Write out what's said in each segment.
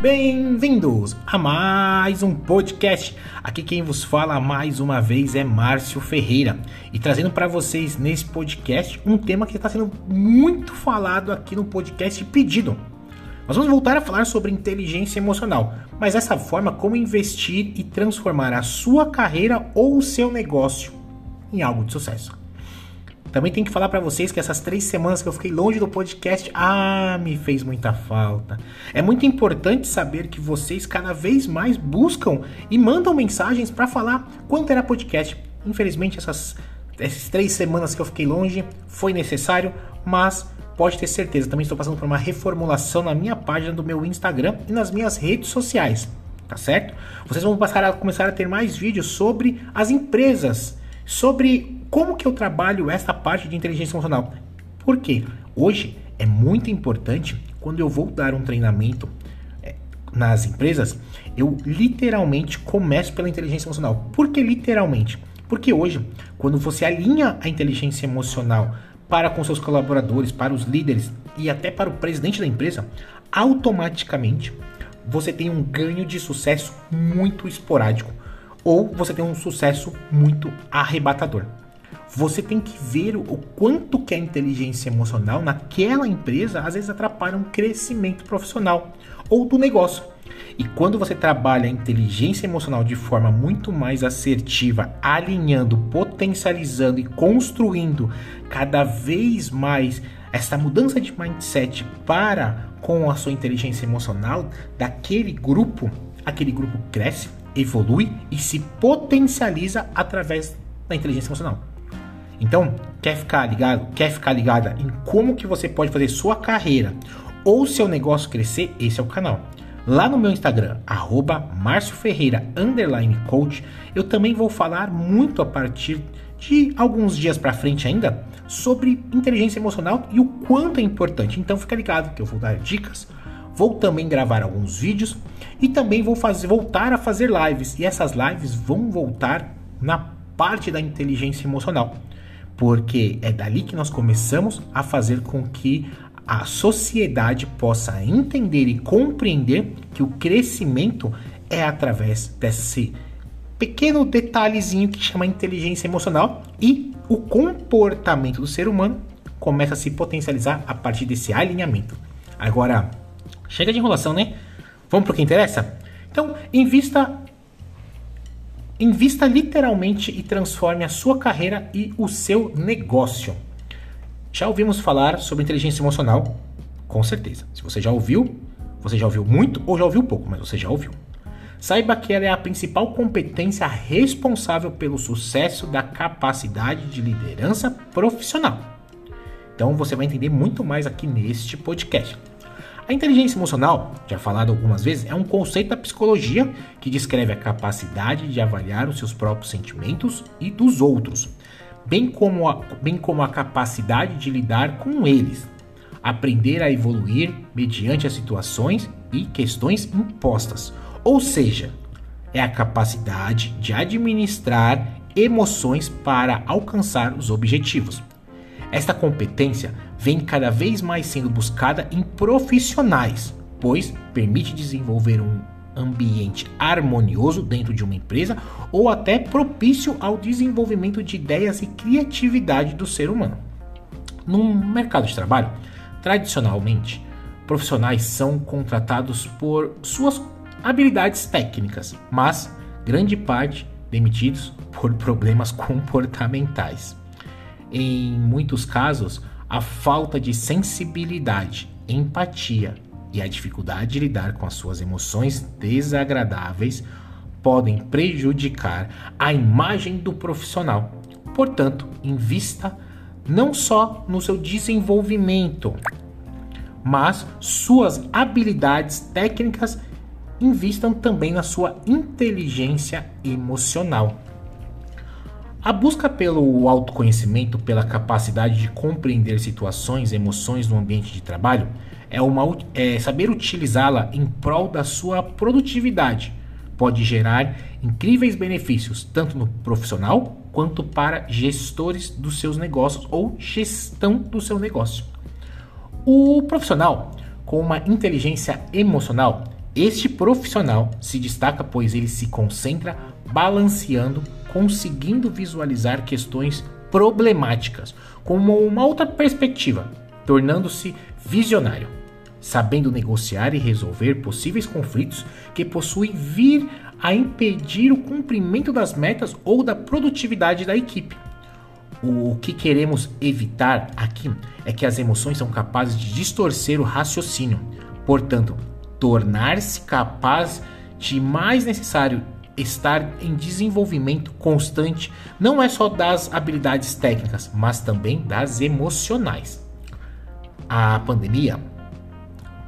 Bem-vindos a mais um podcast. Aqui quem vos fala mais uma vez é Márcio Ferreira e trazendo para vocês nesse podcast um tema que está sendo muito falado aqui no podcast pedido. Nós vamos voltar a falar sobre inteligência emocional, mas dessa forma como investir e transformar a sua carreira ou o seu negócio em algo de sucesso. Também tenho que falar para vocês que essas três semanas que eu fiquei longe do podcast, ah, me fez muita falta. É muito importante saber que vocês cada vez mais buscam e mandam mensagens para falar quanto era podcast. Infelizmente, essas, essas três semanas que eu fiquei longe foi necessário, mas pode ter certeza, também estou passando por uma reformulação na minha página do meu Instagram e nas minhas redes sociais, tá certo? Vocês vão passar a começar a ter mais vídeos sobre as empresas, sobre como que eu trabalho essa parte de inteligência emocional? Porque hoje é muito importante quando eu vou dar um treinamento é, nas empresas, eu literalmente começo pela inteligência emocional. Por que literalmente? Porque hoje, quando você alinha a inteligência emocional para com seus colaboradores, para os líderes e até para o presidente da empresa, automaticamente você tem um ganho de sucesso muito esporádico ou você tem um sucesso muito arrebatador. Você tem que ver o quanto que a inteligência emocional naquela empresa às vezes atrapalha um crescimento profissional ou do negócio. E quando você trabalha a inteligência emocional de forma muito mais assertiva, alinhando, potencializando e construindo cada vez mais essa mudança de mindset para com a sua inteligência emocional daquele grupo, aquele grupo cresce, evolui e se potencializa através da inteligência emocional. Então, quer ficar ligado, quer ficar ligada em como que você pode fazer sua carreira ou seu negócio crescer, esse é o canal. Lá no meu Instagram, arroba eu também vou falar muito a partir de alguns dias para frente ainda sobre inteligência emocional e o quanto é importante. Então fica ligado que eu vou dar dicas, vou também gravar alguns vídeos e também vou fazer, voltar a fazer lives. E essas lives vão voltar na parte da inteligência emocional porque é dali que nós começamos a fazer com que a sociedade possa entender e compreender que o crescimento é através desse pequeno detalhezinho que chama inteligência emocional e o comportamento do ser humano começa a se potencializar a partir desse alinhamento. Agora, chega de enrolação, né? Vamos para o que interessa? Então, invista Invista literalmente e transforme a sua carreira e o seu negócio. Já ouvimos falar sobre inteligência emocional? Com certeza. Se você já ouviu, você já ouviu muito ou já ouviu pouco, mas você já ouviu. Saiba que ela é a principal competência responsável pelo sucesso da capacidade de liderança profissional. Então você vai entender muito mais aqui neste podcast. A inteligência emocional, já falado algumas vezes, é um conceito da psicologia que descreve a capacidade de avaliar os seus próprios sentimentos e dos outros, bem como a, bem como a capacidade de lidar com eles, aprender a evoluir mediante as situações e questões impostas. Ou seja, é a capacidade de administrar emoções para alcançar os objetivos. Esta competência vem cada vez mais sendo buscada em profissionais, pois permite desenvolver um ambiente harmonioso dentro de uma empresa ou até propício ao desenvolvimento de ideias e criatividade do ser humano. No mercado de trabalho, tradicionalmente, profissionais são contratados por suas habilidades técnicas, mas grande parte demitidos por problemas comportamentais. Em muitos casos, a falta de sensibilidade, empatia e a dificuldade de lidar com as suas emoções desagradáveis podem prejudicar a imagem do profissional. Portanto, invista não só no seu desenvolvimento, mas suas habilidades técnicas invistam também na sua inteligência emocional. A busca pelo autoconhecimento, pela capacidade de compreender situações emoções no ambiente de trabalho, é, uma, é saber utilizá-la em prol da sua produtividade. Pode gerar incríveis benefícios, tanto no profissional quanto para gestores dos seus negócios ou gestão do seu negócio. O profissional, com uma inteligência emocional, Este profissional se destaca pois ele se concentra balanceando, conseguindo visualizar questões problemáticas com uma outra perspectiva, tornando-se visionário, sabendo negociar e resolver possíveis conflitos que possuem vir a impedir o cumprimento das metas ou da produtividade da equipe. O que queremos evitar aqui é que as emoções são capazes de distorcer o raciocínio, portanto, tornar-se capaz de mais necessário estar em desenvolvimento constante não é só das habilidades técnicas, mas também das emocionais. A pandemia,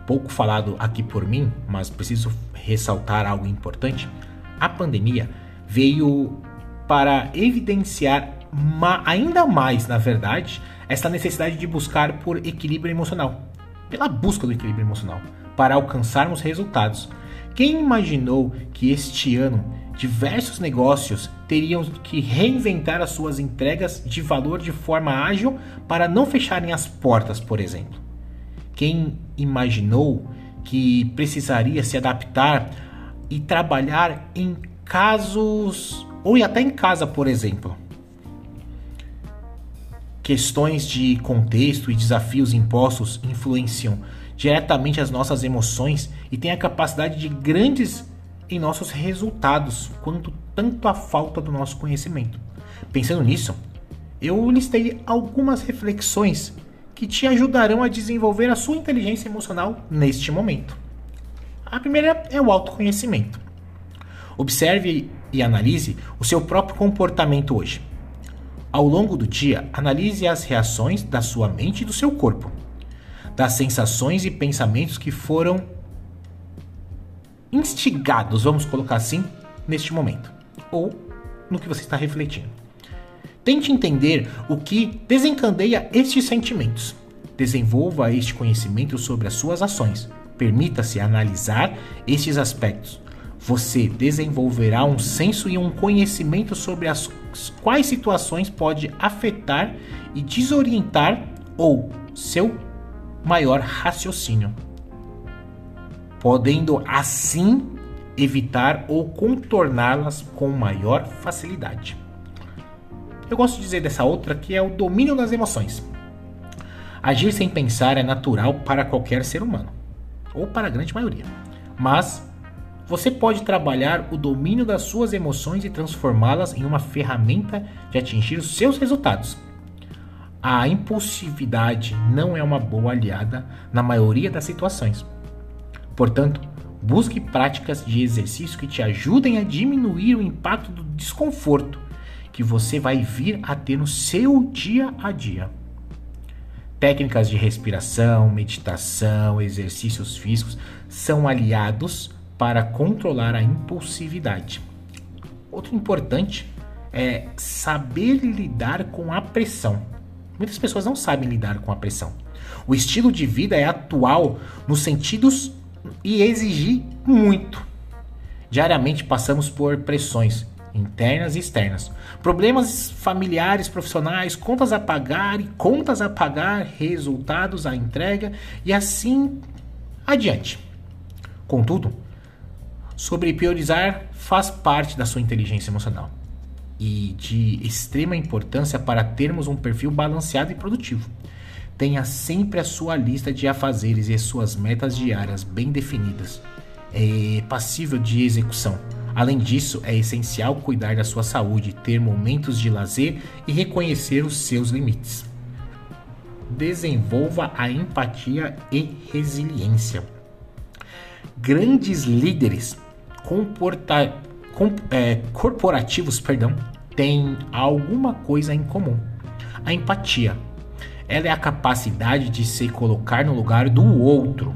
pouco falado aqui por mim, mas preciso ressaltar algo importante. A pandemia veio para evidenciar ainda mais, na verdade, essa necessidade de buscar por equilíbrio emocional, pela busca do equilíbrio emocional para alcançarmos resultados. Quem imaginou que este ano diversos negócios teriam que reinventar as suas entregas de valor de forma ágil para não fecharem as portas, por exemplo? Quem imaginou que precisaria se adaptar e trabalhar em casos ou até em casa, por exemplo? Questões de contexto e desafios impostos influenciam diretamente as nossas emoções e tem a capacidade de grandes em nossos resultados, quanto tanto a falta do nosso conhecimento. Pensando nisso, eu listei algumas reflexões que te ajudarão a desenvolver a sua inteligência emocional neste momento. A primeira é o autoconhecimento. Observe e analise o seu próprio comportamento hoje. Ao longo do dia, analise as reações da sua mente e do seu corpo das sensações e pensamentos que foram instigados, vamos colocar assim, neste momento, ou no que você está refletindo. Tente entender o que desencadeia estes sentimentos. Desenvolva este conhecimento sobre as suas ações. Permita-se analisar estes aspectos. Você desenvolverá um senso e um conhecimento sobre as quais situações pode afetar e desorientar ou seu maior raciocínio, podendo assim evitar ou contorná-las com maior facilidade. Eu gosto de dizer dessa outra que é o domínio das emoções. Agir sem pensar é natural para qualquer ser humano, ou para a grande maioria. Mas você pode trabalhar o domínio das suas emoções e transformá-las em uma ferramenta de atingir os seus resultados a impulsividade não é uma boa aliada na maioria das situações. Portanto, busque práticas de exercício que te ajudem a diminuir o impacto do desconforto que você vai vir a ter no seu dia a dia. Técnicas de respiração, meditação, exercícios físicos são aliados para controlar a impulsividade. Outro importante é saber lidar com a pressão. Muitas pessoas não sabem lidar com a pressão. O estilo de vida é atual nos sentidos e exigir muito. Diariamente passamos por pressões internas e externas, problemas familiares, profissionais, contas a pagar e contas a pagar, resultados à entrega e assim adiante. Contudo, sobre priorizar faz parte da sua inteligência emocional e de extrema importância para termos um perfil balanceado e produtivo. Tenha sempre a sua lista de afazeres e as suas metas diárias bem definidas, é passível de execução. Além disso, é essencial cuidar da sua saúde, ter momentos de lazer e reconhecer os seus limites. Desenvolva a empatia e resiliência. Grandes líderes comporta, com, é, corporativos perdão, têm alguma coisa em comum: a empatia. Ela é a capacidade de se colocar no lugar do outro,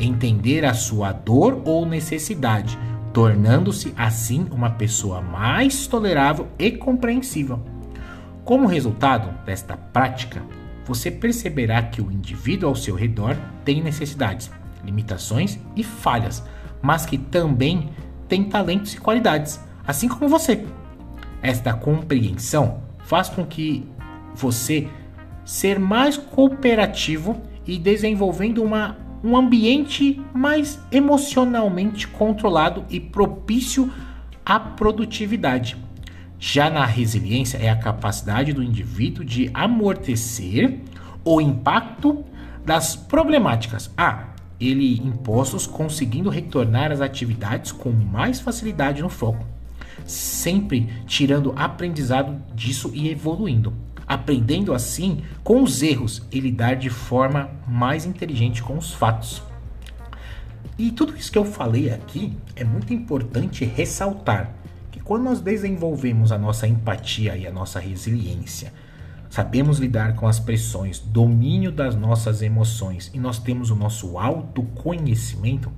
entender a sua dor ou necessidade, tornando-se assim uma pessoa mais tolerável e compreensível. Como resultado desta prática, você perceberá que o indivíduo ao seu redor tem necessidades, limitações e falhas, mas que também tem talentos e qualidades, assim como você. Esta compreensão faz com que você ser mais cooperativo e desenvolvendo uma, um ambiente mais emocionalmente controlado e propício à produtividade. Já na resiliência é a capacidade do indivíduo de amortecer o impacto das problemáticas. Ah, ele impostos conseguindo retornar às atividades com mais facilidade no foco, sempre tirando aprendizado disso e evoluindo, aprendendo assim com os erros e lidar de forma mais inteligente com os fatos. E tudo isso que eu falei aqui é muito importante ressaltar que quando nós desenvolvemos a nossa empatia e a nossa resiliência, sabemos lidar com as pressões, domínio das nossas emoções e nós temos o nosso autoconhecimento,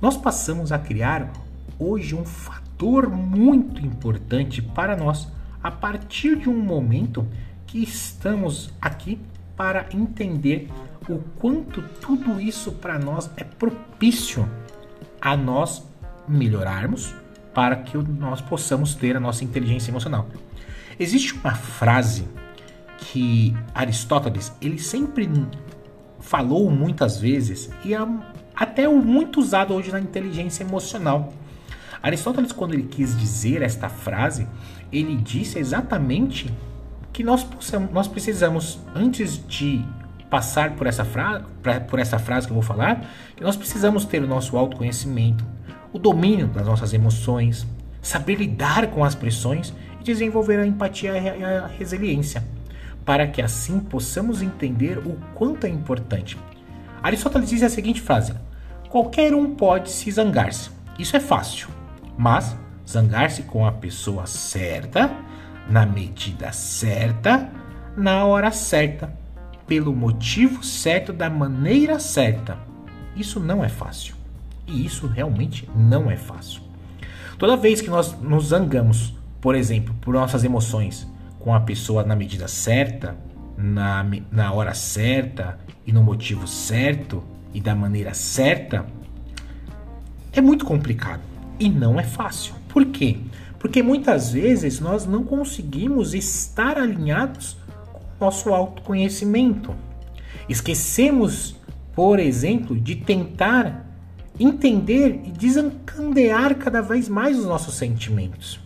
nós passamos a criar hoje um fator muito importante para nós a partir de um momento que estamos aqui para entender o quanto tudo isso para nós é propício a nós melhorarmos para que nós possamos ter a nossa inteligência emocional. Existe uma frase que Aristóteles ele sempre falou muitas vezes e é até muito usado hoje na inteligência emocional. Aristóteles, quando ele quis dizer esta frase, ele disse exatamente que nós, possamos, nós precisamos, antes de passar por essa, fra por essa frase que eu vou falar, que nós precisamos ter o nosso autoconhecimento, o domínio das nossas emoções, saber lidar com as pressões e desenvolver a empatia e a resiliência para que assim possamos entender o quanto é importante. Aristóteles diz a seguinte frase: Qualquer um pode se zangar-se. Isso é fácil, mas zangar-se com a pessoa certa, na medida certa, na hora certa, pelo motivo certo, da maneira certa. Isso não é fácil. E isso realmente não é fácil. Toda vez que nós nos zangamos, por exemplo, por nossas emoções, com a pessoa na medida certa, na, na hora certa e no motivo certo e da maneira certa, é muito complicado e não é fácil. Por quê? Porque muitas vezes nós não conseguimos estar alinhados com o nosso autoconhecimento. Esquecemos, por exemplo, de tentar entender e desencandear cada vez mais os nossos sentimentos.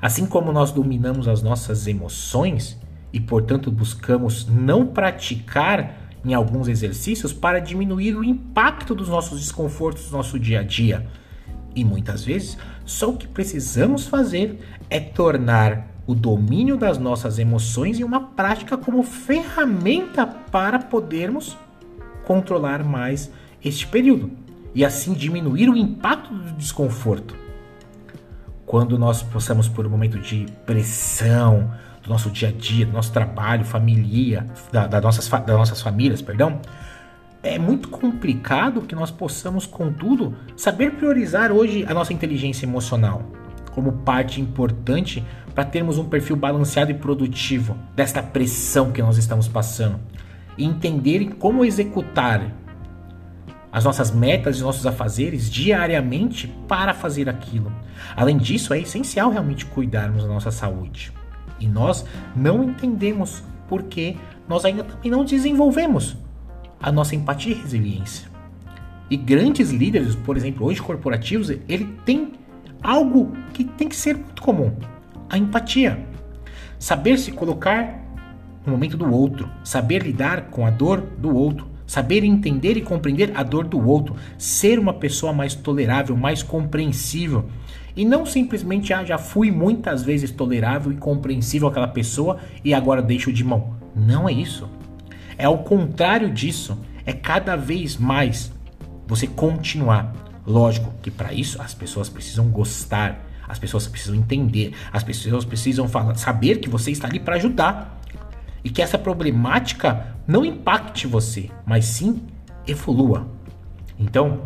Assim como nós dominamos as nossas emoções e, portanto, buscamos não praticar em alguns exercícios para diminuir o impacto dos nossos desconfortos no nosso dia a dia. E muitas vezes, só o que precisamos fazer é tornar o domínio das nossas emoções em uma prática como ferramenta para podermos controlar mais este período e assim diminuir o impacto do desconforto. Quando nós passamos por um momento de pressão do nosso dia a dia, do nosso trabalho, família, da, da nossas, das nossas famílias, perdão, é muito complicado que nós possamos, contudo, saber priorizar hoje a nossa inteligência emocional como parte importante para termos um perfil balanceado e produtivo desta pressão que nós estamos passando e entender como executar as nossas metas e nossos afazeres diariamente para fazer aquilo. Além disso, é essencial realmente cuidarmos da nossa saúde. E nós não entendemos porque nós ainda também não desenvolvemos a nossa empatia e resiliência. E grandes líderes, por exemplo, hoje corporativos, ele tem algo que tem que ser muito comum: a empatia. Saber se colocar no momento do outro, saber lidar com a dor do outro, saber entender e compreender a dor do outro, ser uma pessoa mais tolerável, mais compreensível. E não simplesmente, ah, já fui muitas vezes tolerável e compreensível aquela pessoa e agora deixo de mão. Não é isso. É ao contrário disso. É cada vez mais você continuar. Lógico que para isso as pessoas precisam gostar, as pessoas precisam entender, as pessoas precisam falar, saber que você está ali para ajudar e que essa problemática não impacte você, mas sim evolua. Então,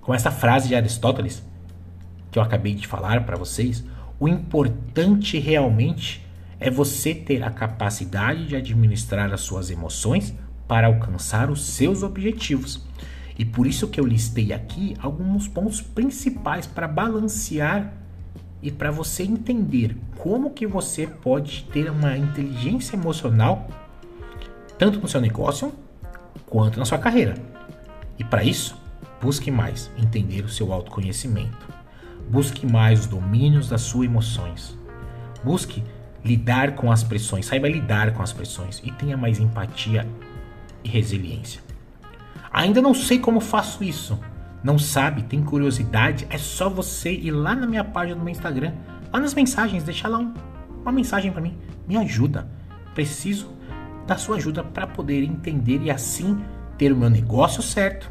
com essa frase de Aristóteles que eu acabei de falar para vocês, o importante realmente é você ter a capacidade de administrar as suas emoções para alcançar os seus objetivos. E por isso que eu listei aqui alguns pontos principais para balancear e para você entender como que você pode ter uma inteligência emocional tanto no seu negócio quanto na sua carreira. E para isso, busque mais entender o seu autoconhecimento. Busque mais os domínios das suas emoções. Busque lidar com as pressões, saiba lidar com as pressões e tenha mais empatia e resiliência. Ainda não sei como faço isso. Não sabe, tem curiosidade? É só você ir lá na minha página do meu Instagram, lá nas mensagens, deixar lá um, uma mensagem para mim. Me ajuda. Preciso da sua ajuda para poder entender e assim ter o meu negócio certo,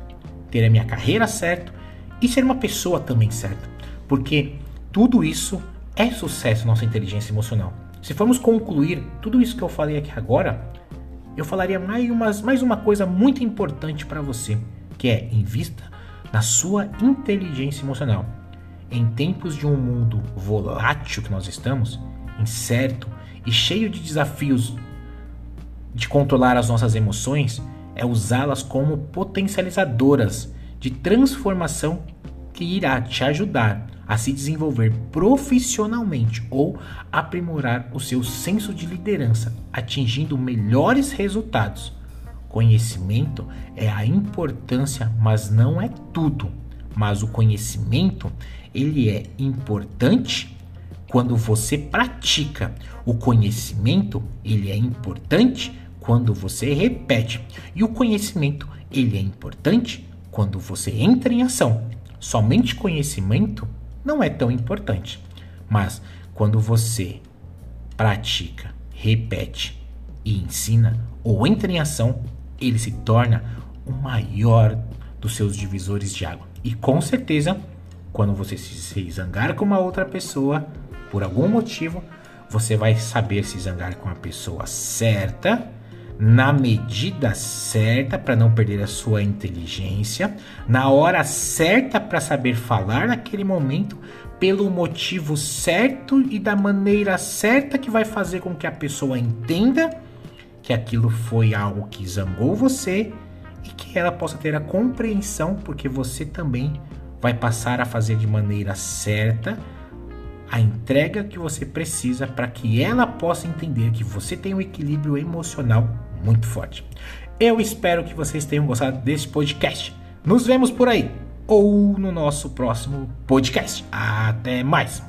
ter a minha carreira certa e ser uma pessoa também certa. Porque tudo isso é sucesso nossa inteligência emocional. Se formos concluir tudo isso que eu falei aqui agora, eu falaria mais, umas, mais uma coisa muito importante para você, que é invista na sua inteligência emocional. Em tempos de um mundo volátil que nós estamos, incerto e cheio de desafios de controlar as nossas emoções, é usá-las como potencializadoras de transformação que irá te ajudar a se desenvolver profissionalmente ou aprimorar o seu senso de liderança, atingindo melhores resultados. Conhecimento é a importância, mas não é tudo. Mas o conhecimento, ele é importante quando você pratica. O conhecimento, ele é importante quando você repete. E o conhecimento, ele é importante quando você entra em ação. Somente conhecimento não é tão importante. Mas quando você pratica, repete e ensina ou entra em ação, ele se torna o maior dos seus divisores de água. E com certeza, quando você se zangar com uma outra pessoa, por algum motivo, você vai saber se zangar com a pessoa certa, na medida certa para não perder a sua inteligência, na hora certa para saber falar naquele momento, pelo motivo certo e da maneira certa que vai fazer com que a pessoa entenda que aquilo foi algo que zangou você e que ela possa ter a compreensão, porque você também vai passar a fazer de maneira certa a entrega que você precisa para que ela possa entender que você tem um equilíbrio emocional muito forte. Eu espero que vocês tenham gostado desse podcast. Nos vemos por aí ou no nosso próximo podcast. Até mais!